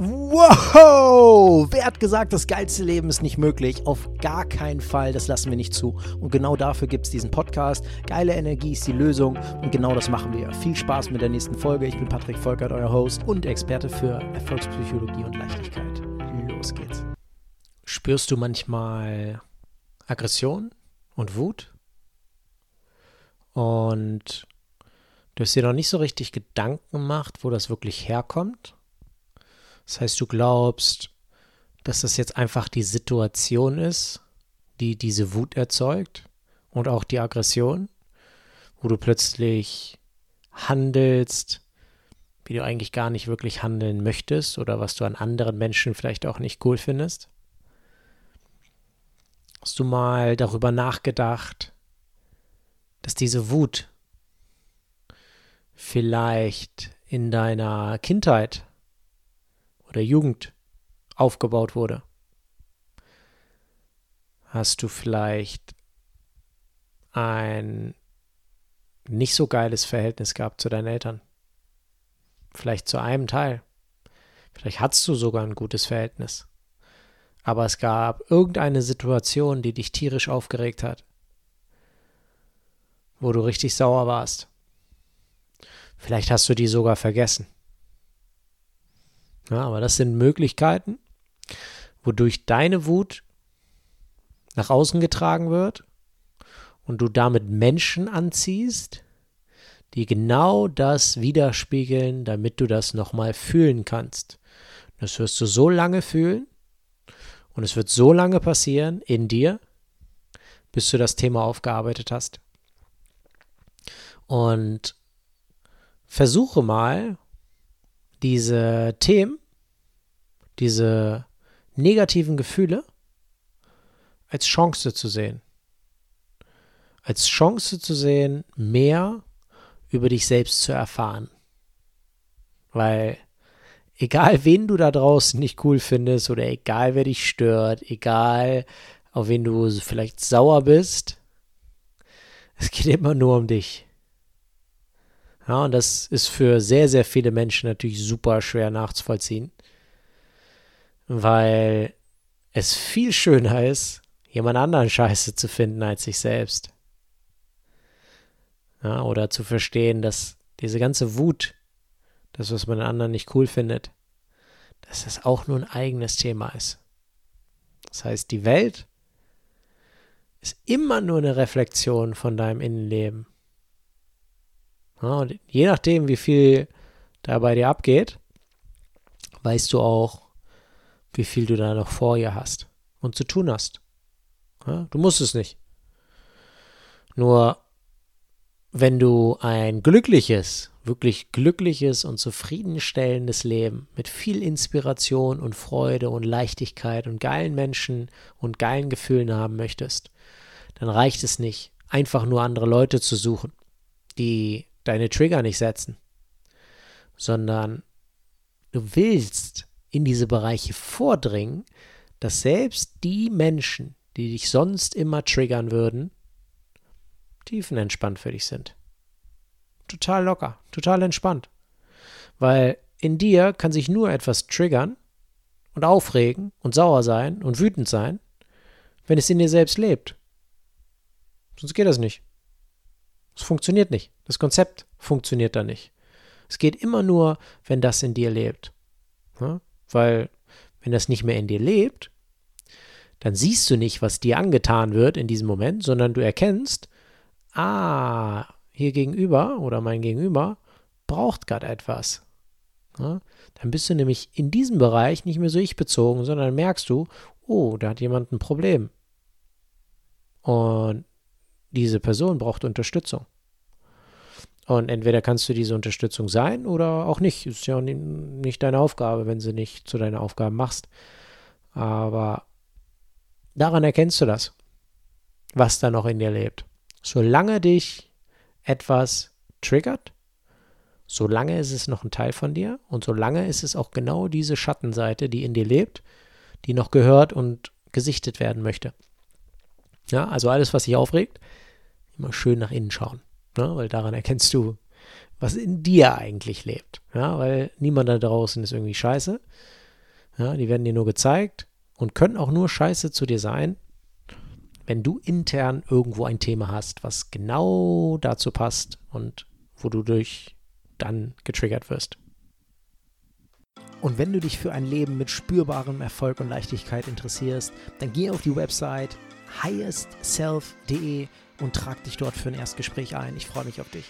Wow! Wer hat gesagt, das geilste Leben ist nicht möglich? Auf gar keinen Fall, das lassen wir nicht zu. Und genau dafür gibt es diesen Podcast. Geile Energie ist die Lösung und genau das machen wir. Viel Spaß mit der nächsten Folge. Ich bin Patrick Volkert, euer Host und Experte für Erfolgspsychologie und Leichtigkeit. Los geht's. Spürst du manchmal Aggression und Wut? Und du hast dir noch nicht so richtig Gedanken gemacht, wo das wirklich herkommt? Das heißt, du glaubst, dass das jetzt einfach die Situation ist, die diese Wut erzeugt und auch die Aggression, wo du plötzlich handelst, wie du eigentlich gar nicht wirklich handeln möchtest oder was du an anderen Menschen vielleicht auch nicht cool findest? Hast du mal darüber nachgedacht, dass diese Wut vielleicht in deiner Kindheit oder Jugend aufgebaut wurde? Hast du vielleicht ein nicht so geiles Verhältnis gehabt zu deinen Eltern? Vielleicht zu einem Teil. Vielleicht hattest du sogar ein gutes Verhältnis. Aber es gab irgendeine Situation, die dich tierisch aufgeregt hat, wo du richtig sauer warst. Vielleicht hast du die sogar vergessen. Ja, aber das sind Möglichkeiten, wodurch deine Wut nach außen getragen wird und du damit Menschen anziehst, die genau das widerspiegeln, damit du das nochmal fühlen kannst. Das wirst du so lange fühlen und es wird so lange passieren in dir, bis du das Thema aufgearbeitet hast. Und versuche mal, diese Themen, diese negativen Gefühle als Chance zu sehen. Als Chance zu sehen, mehr über dich selbst zu erfahren. Weil egal wen du da draußen nicht cool findest oder egal wer dich stört, egal auf wen du vielleicht sauer bist, es geht immer nur um dich. Ja, und das ist für sehr, sehr viele Menschen natürlich super schwer nachzuvollziehen, weil es viel schöner ist, jemand anderen Scheiße zu finden als sich selbst. Ja, oder zu verstehen, dass diese ganze Wut, das, was man anderen nicht cool findet, dass das auch nur ein eigenes Thema ist. Das heißt, die Welt ist immer nur eine Reflexion von deinem Innenleben. Ja, und je nachdem, wie viel da bei dir abgeht, weißt du auch, wie viel du da noch vor ihr hast und zu tun hast. Ja, du musst es nicht. Nur wenn du ein glückliches, wirklich glückliches und zufriedenstellendes Leben mit viel Inspiration und Freude und Leichtigkeit und geilen Menschen und geilen Gefühlen haben möchtest, dann reicht es nicht, einfach nur andere Leute zu suchen, die deine Trigger nicht setzen, sondern du willst in diese Bereiche vordringen, dass selbst die Menschen, die dich sonst immer triggern würden, tiefenentspannt für dich sind. Total locker, total entspannt. Weil in dir kann sich nur etwas triggern und aufregen und sauer sein und wütend sein, wenn es in dir selbst lebt. Sonst geht das nicht. Es funktioniert nicht. Das Konzept funktioniert da nicht. Es geht immer nur, wenn das in dir lebt. Ja? Weil, wenn das nicht mehr in dir lebt, dann siehst du nicht, was dir angetan wird in diesem Moment, sondern du erkennst, ah, hier gegenüber oder mein Gegenüber braucht gerade etwas. Ja? Dann bist du nämlich in diesem Bereich nicht mehr so ich bezogen, sondern merkst du, oh, da hat jemand ein Problem. Und diese Person braucht Unterstützung. Und entweder kannst du diese Unterstützung sein oder auch nicht. Ist ja nicht deine Aufgabe, wenn sie nicht zu deinen Aufgaben machst. Aber daran erkennst du das, was da noch in dir lebt. Solange dich etwas triggert, solange ist es noch ein Teil von dir und solange ist es auch genau diese Schattenseite, die in dir lebt, die noch gehört und gesichtet werden möchte. Ja, also alles, was sich aufregt, immer schön nach innen schauen. Ne? Weil daran erkennst du, was in dir eigentlich lebt. Ja, weil niemand da draußen ist irgendwie scheiße. Ja, die werden dir nur gezeigt und können auch nur scheiße zu dir sein, wenn du intern irgendwo ein Thema hast, was genau dazu passt und wo du durch dann getriggert wirst. Und wenn du dich für ein Leben mit spürbarem Erfolg und Leichtigkeit interessierst, dann geh auf die Website highestself.de und trag dich dort für ein Erstgespräch ein. Ich freue mich auf dich.